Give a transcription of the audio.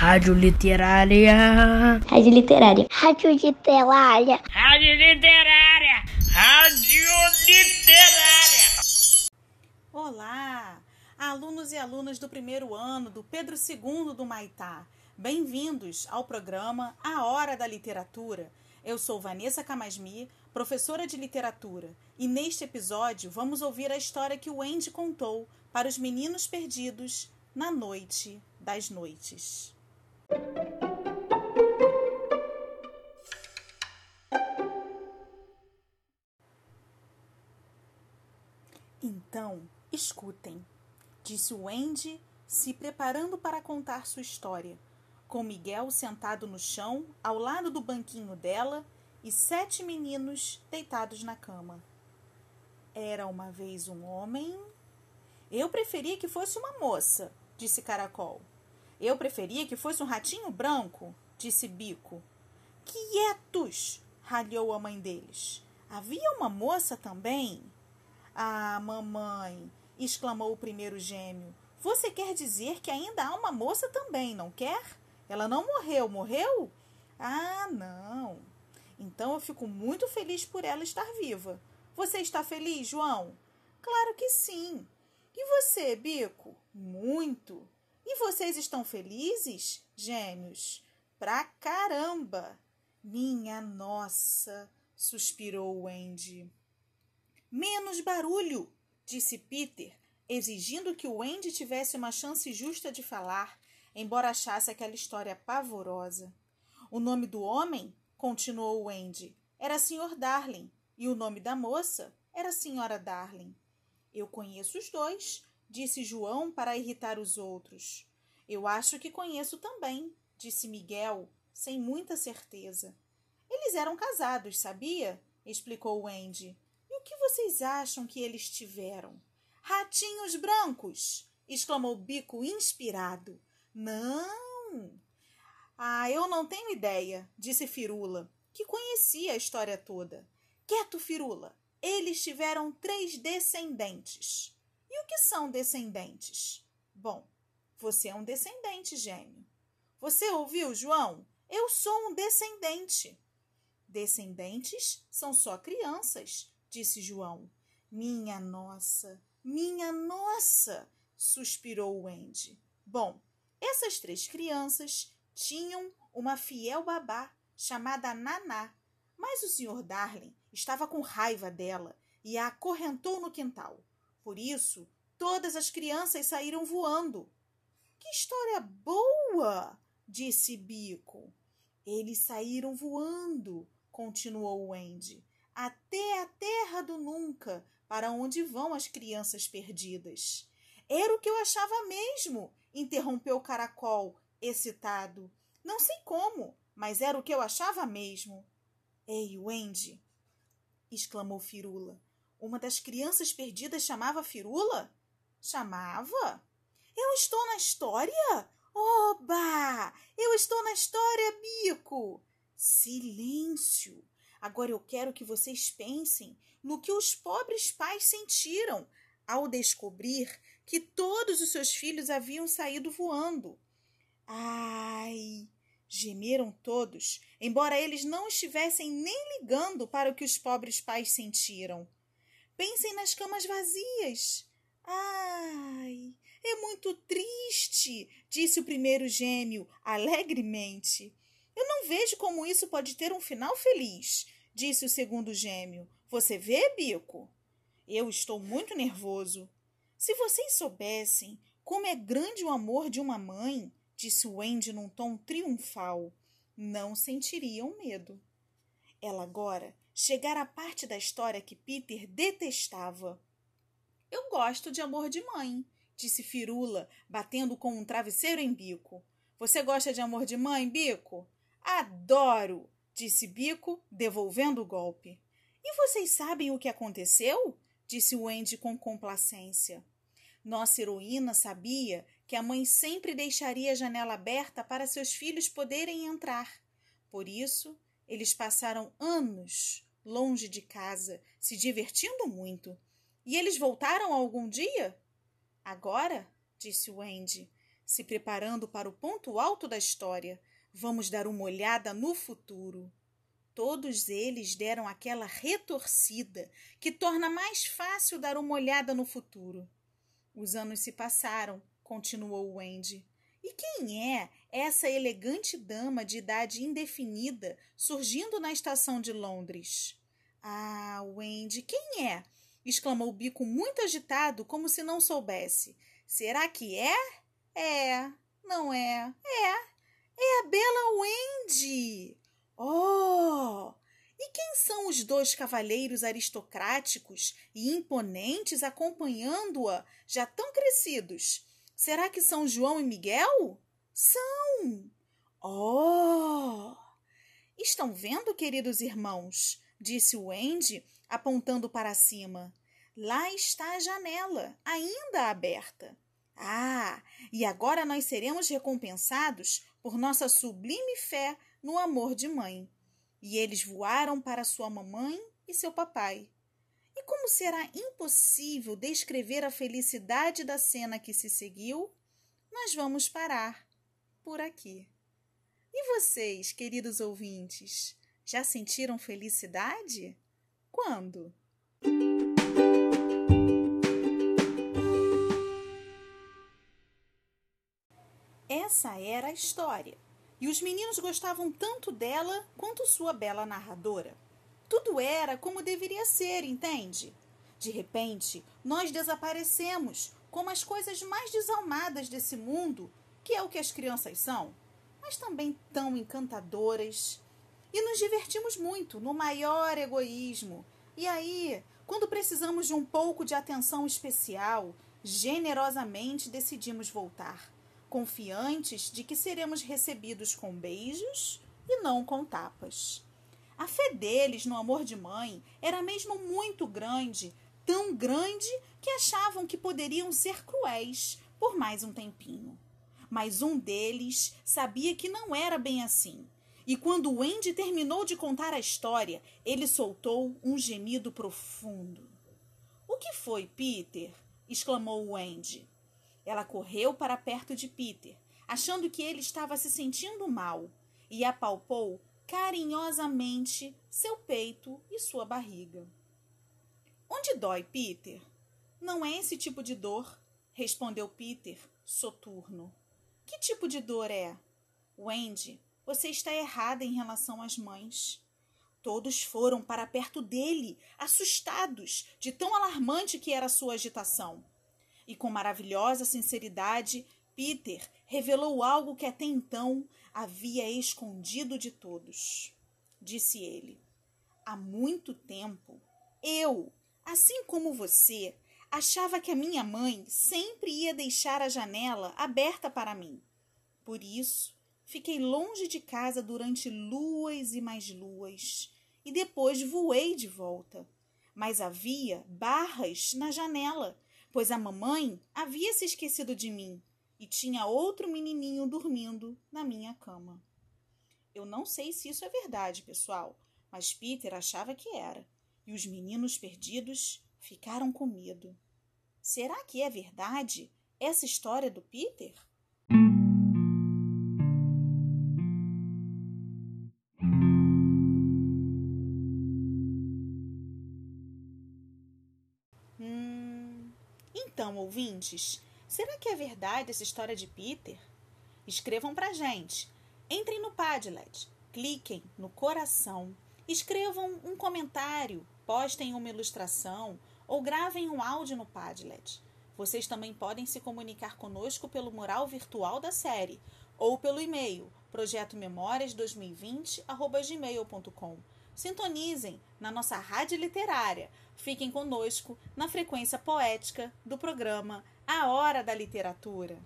Rádio Literária. Rádio Literária. Rádio Literária. Rádio Literária. Rádio Literária. Olá, alunos e alunas do primeiro ano do Pedro II do Maitá. Bem-vindos ao programa A Hora da Literatura. Eu sou Vanessa Camasmi, professora de literatura, e neste episódio vamos ouvir a história que o Andy contou para os meninos perdidos na noite das noites. Então, escutem, disse o Andy, se preparando para contar sua história, com Miguel sentado no chão, ao lado do banquinho dela, e sete meninos deitados na cama. Era uma vez um homem. Eu preferia que fosse uma moça, disse Caracol. Eu preferia que fosse um ratinho branco, disse Bico. Quietos! ralhou a mãe deles. Havia uma moça também? Ah, mamãe! exclamou o primeiro gêmeo. Você quer dizer que ainda há uma moça também, não quer? Ela não morreu, morreu? Ah, não. Então eu fico muito feliz por ela estar viva. Você está feliz, João? Claro que sim. E você, Bico? Muito. E vocês estão felizes, gêmeos? Pra caramba! Minha nossa! suspirou Wendy. Menos barulho! disse Peter, exigindo que o Wendy tivesse uma chance justa de falar, embora achasse aquela história pavorosa. O nome do homem, continuou Wendy, era Sr. Darling, e o nome da moça era Senhora Darling. Eu conheço os dois, disse João para irritar os outros. Eu acho que conheço também, disse Miguel, sem muita certeza. Eles eram casados, sabia? explicou Wendy. E o que vocês acham que eles tiveram? Ratinhos brancos! exclamou Bico inspirado. Não! Ah, eu não tenho ideia, disse Firula, que conhecia a história toda. Quieto, Firula! Eles tiveram três descendentes. E o que são descendentes? Bom, você é um descendente, gêmeo. Você ouviu, João? Eu sou um descendente. Descendentes são só crianças, disse João. Minha nossa, minha nossa, suspirou Wendy. Bom, essas três crianças tinham uma fiel babá chamada Naná, mas o Sr. Darling estava com raiva dela e a acorrentou no quintal. Por isso, todas as crianças saíram voando. Que história boa! disse Bico. Eles saíram voando, continuou Wendy, até a terra do nunca, para onde vão as crianças perdidas. Era o que eu achava mesmo, interrompeu Caracol, excitado. Não sei como, mas era o que eu achava mesmo. Ei, Wendy! exclamou Firula. Uma das crianças perdidas chamava Firula? Chamava? Eu estou na história? Oba! Eu estou na história, Bico! Silêncio! Agora eu quero que vocês pensem no que os pobres pais sentiram ao descobrir que todos os seus filhos haviam saído voando. Ai! Gemeram todos, embora eles não estivessem nem ligando para o que os pobres pais sentiram. Pensem nas camas vazias. Ai, é muito triste, disse o primeiro gêmeo alegremente. Eu não vejo como isso pode ter um final feliz, disse o segundo gêmeo. Você vê, Bico? Eu estou muito nervoso. Se vocês soubessem como é grande o amor de uma mãe, disse Wendy num tom triunfal, não sentiriam medo. Ela agora chegar à parte da história que Peter detestava. Eu gosto de amor de mãe, disse Firula, batendo com um travesseiro em Bico. Você gosta de amor de mãe, Bico? Adoro, disse Bico, devolvendo o golpe. E vocês sabem o que aconteceu? disse Wendy com complacência. Nossa heroína sabia que a mãe sempre deixaria a janela aberta para seus filhos poderem entrar. Por isso, eles passaram anos longe de casa, se divertindo muito. E eles voltaram algum dia? Agora, disse Wendy, se preparando para o ponto alto da história. Vamos dar uma olhada no futuro. Todos eles deram aquela retorcida que torna mais fácil dar uma olhada no futuro. Os anos se passaram, continuou Wendy. E quem é essa elegante dama de idade indefinida surgindo na estação de Londres? Ah, Wendy, quem é? exclamou Bico muito agitado, como se não soubesse. Será que é? É, não é. É, é a bela Wendy. Oh! E quem são os dois cavalheiros aristocráticos e imponentes acompanhando-a, já tão crescidos? Será que são João e Miguel? São! Oh! Estão vendo, queridos irmãos? disse o Andy, apontando para cima. Lá está a janela, ainda aberta. Ah, e agora nós seremos recompensados por nossa sublime fé no amor de mãe. E eles voaram para sua mamãe e seu papai. E como será impossível descrever a felicidade da cena que se seguiu, nós vamos parar por aqui. E vocês, queridos ouvintes, já sentiram felicidade? Quando? Essa era a história, e os meninos gostavam tanto dela quanto sua bela narradora. Tudo era como deveria ser, entende? De repente, nós desaparecemos como as coisas mais desalmadas desse mundo, que é o que as crianças são, mas também tão encantadoras. E nos divertimos muito no maior egoísmo. E aí, quando precisamos de um pouco de atenção especial, generosamente decidimos voltar, confiantes de que seremos recebidos com beijos e não com tapas. A fé deles no amor de mãe era mesmo muito grande, tão grande que achavam que poderiam ser cruéis por mais um tempinho. Mas um deles sabia que não era bem assim. E quando o Andy terminou de contar a história, ele soltou um gemido profundo. O que foi, Peter? exclamou o Andy. Ela correu para perto de Peter, achando que ele estava se sentindo mal, e apalpou carinhosamente seu peito e sua barriga. Onde dói, Peter? Não é esse tipo de dor, respondeu Peter, soturno. Que tipo de dor é? Wendy, você está errada em relação às mães. Todos foram para perto dele, assustados de tão alarmante que era sua agitação. E com maravilhosa sinceridade, Peter revelou algo que até então havia escondido de todos. Disse ele: Há muito tempo, eu, assim como você, achava que a minha mãe sempre ia deixar a janela aberta para mim. Por isso, fiquei longe de casa durante luas e mais luas, e depois voei de volta. Mas havia barras na janela, pois a mamãe havia se esquecido de mim e tinha outro menininho dormindo na minha cama. Eu não sei se isso é verdade, pessoal, mas Peter achava que era, e os meninos perdidos ficaram com medo. Será que é verdade essa história do Peter? Hum, então, ouvintes, Será que é verdade essa história de Peter? Escrevam pra gente. Entrem no Padlet, cliquem no coração, escrevam um comentário, postem uma ilustração ou gravem um áudio no Padlet. Vocês também podem se comunicar conosco pelo mural virtual da série ou pelo e-mail projetomemórias2020@gmail.com. Sintonizem na nossa rádio literária. Fiquem conosco na frequência poética do programa A Hora da Literatura.